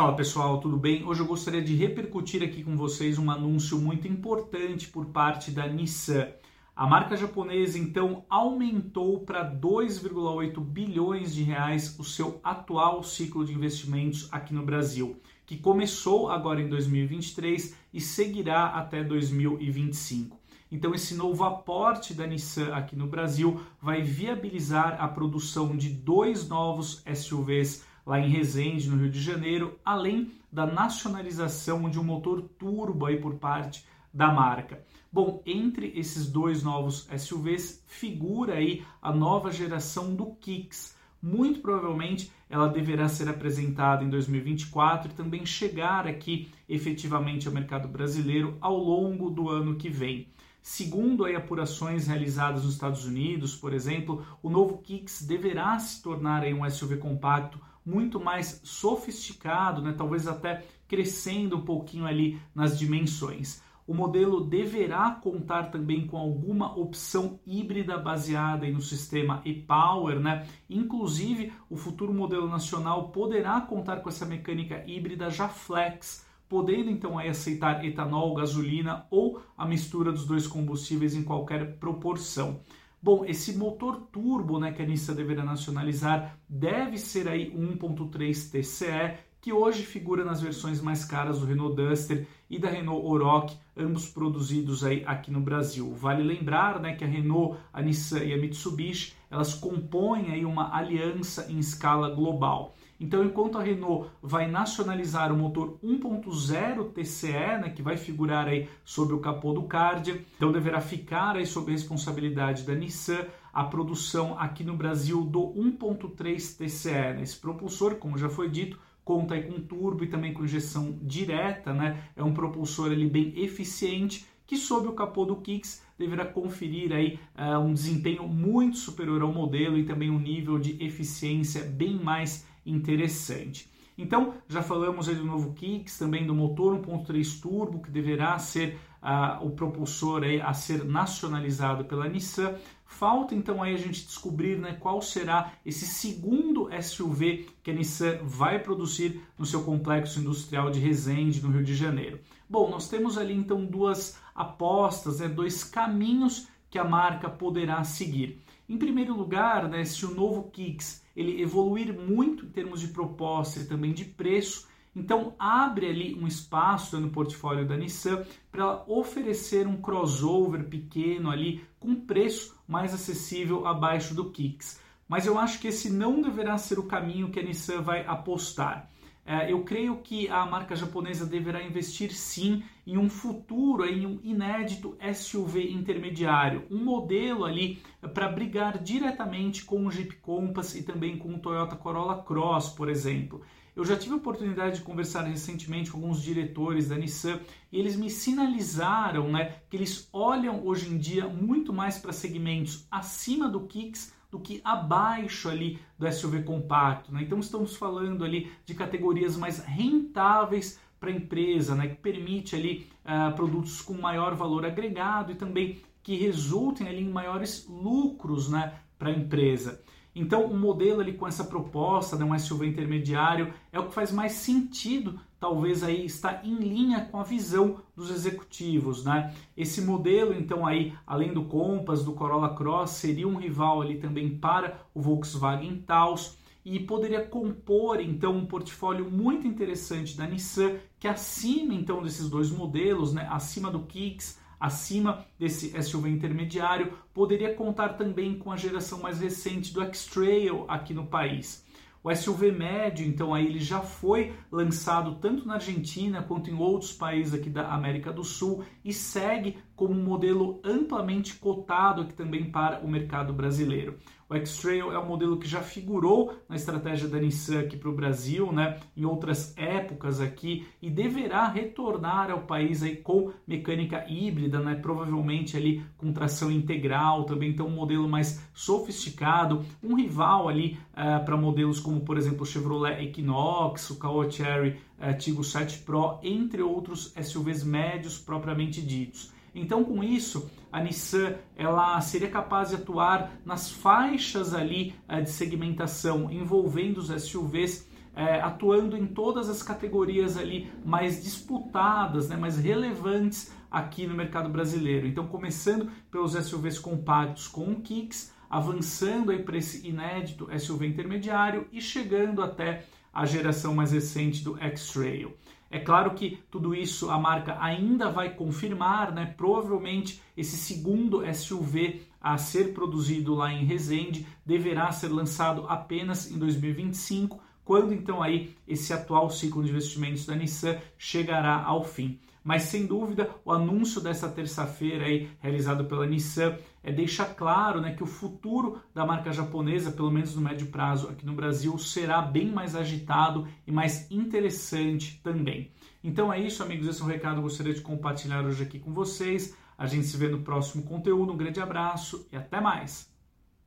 Fala pessoal, tudo bem? Hoje eu gostaria de repercutir aqui com vocês um anúncio muito importante por parte da Nissan. A marca japonesa então aumentou para 2,8 bilhões de reais o seu atual ciclo de investimentos aqui no Brasil, que começou agora em 2023 e seguirá até 2025. Então, esse novo aporte da Nissan aqui no Brasil vai viabilizar a produção de dois novos SUVs lá em Resende, no Rio de Janeiro, além da nacionalização de um motor turbo aí por parte da marca. Bom, entre esses dois novos SUVs figura aí a nova geração do Kicks. Muito provavelmente ela deverá ser apresentada em 2024 e também chegar aqui efetivamente ao mercado brasileiro ao longo do ano que vem. Segundo aí apurações realizadas nos Estados Unidos, por exemplo, o novo Kicks deverá se tornar aí um SUV compacto muito mais sofisticado, né? talvez até crescendo um pouquinho ali nas dimensões. O modelo deverá contar também com alguma opção híbrida baseada no sistema e-Power, né? Inclusive, o futuro modelo nacional poderá contar com essa mecânica híbrida já flex, podendo então aí aceitar etanol, gasolina ou a mistura dos dois combustíveis em qualquer proporção. Bom, esse motor turbo né, que a Nissan deverá nacionalizar deve ser aí 1.3 TCE, que hoje figura nas versões mais caras do Renault Duster e da Renault Oroch, ambos produzidos aí aqui no Brasil. Vale lembrar né, que a Renault, a Nissan e a Mitsubishi, elas compõem aí uma aliança em escala global. Então, enquanto a Renault vai nacionalizar o motor 1.0 TCE, né, que vai figurar aí sobre o capô do Cardia, então deverá ficar aí sob responsabilidade da Nissan a produção aqui no Brasil do 1.3 TCE. Né? Esse propulsor, como já foi dito, conta aí com turbo e também com injeção direta, né? É um propulsor ali bem eficiente que sob o capô do Kicks deverá conferir aí uh, um desempenho muito superior ao modelo e também um nível de eficiência bem mais interessante. Então, já falamos aí do novo Kicks, também do motor 1.3 turbo, que deverá ser uh, o propulsor aí a ser nacionalizado pela Nissan. Falta então aí a gente descobrir né, qual será esse segundo SUV que a Nissan vai produzir no seu complexo industrial de Resende, no Rio de Janeiro. Bom, nós temos ali então duas apostas, né, dois caminhos que a marca poderá seguir. Em primeiro lugar, né, se o novo Kicks ele evoluir muito em termos de proposta e também de preço, então abre ali um espaço no portfólio da Nissan para oferecer um crossover pequeno ali com preço mais acessível abaixo do Kicks. Mas eu acho que esse não deverá ser o caminho que a Nissan vai apostar. É, eu creio que a marca japonesa deverá investir sim em um futuro, em um inédito SUV intermediário, um modelo ali para brigar diretamente com o Jeep Compass e também com o Toyota Corolla Cross, por exemplo. Eu já tive a oportunidade de conversar recentemente com alguns diretores da Nissan e eles me sinalizaram né, que eles olham hoje em dia muito mais para segmentos acima do Kicks do que abaixo ali do SUV compacto. Né? Então estamos falando ali de categorias mais rentáveis para a empresa, né? que permite ali uh, produtos com maior valor agregado e também que resultem ali em maiores lucros né, para a empresa. Então, o modelo ali com essa proposta de um SUV intermediário é o que faz mais sentido, talvez aí está em linha com a visão dos executivos, né? Esse modelo, então aí, além do Compass, do Corolla Cross, seria um rival ali também para o Volkswagen Taos e poderia compor então um portfólio muito interessante da Nissan que acima então desses dois modelos, né, acima do Kicks, acima desse SUV intermediário, poderia contar também com a geração mais recente do X-Trail aqui no país. O SUV médio, então, aí ele já foi lançado tanto na Argentina quanto em outros países aqui da América do Sul e segue como um modelo amplamente cotado aqui também para o mercado brasileiro. O X-Trail é um modelo que já figurou na estratégia da Nissan aqui para o Brasil, né, em outras épocas aqui, e deverá retornar ao país aí com mecânica híbrida, né, provavelmente ali com tração integral, também então um modelo mais sofisticado, um rival ali uh, para modelos como, por exemplo, o Chevrolet Equinox, o Caoa Cherry uh, Tiggo 7 Pro, entre outros SUVs médios propriamente ditos. Então, com isso, a Nissan ela seria capaz de atuar nas faixas ali uh, de segmentação envolvendo os SUVs é, atuando em todas as categorias ali mais disputadas, né, mais relevantes aqui no mercado brasileiro. Então, começando pelos SUVs compactos com o Kicks, avançando aí para esse inédito SUV intermediário e chegando até a geração mais recente do X-Trail. É claro que tudo isso a marca ainda vai confirmar, né? Provavelmente esse segundo SUV a ser produzido lá em Resende deverá ser lançado apenas em 2025, quando então aí esse atual ciclo de investimentos da Nissan chegará ao fim. Mas sem dúvida, o anúncio dessa terça-feira aí realizado pela Nissan é deixa claro, né, que o futuro da marca japonesa, pelo menos no médio prazo aqui no Brasil, será bem mais agitado e mais interessante também. Então é isso, amigos, esse é um recado que eu gostaria de compartilhar hoje aqui com vocês. A gente se vê no próximo conteúdo. Um grande abraço e até mais.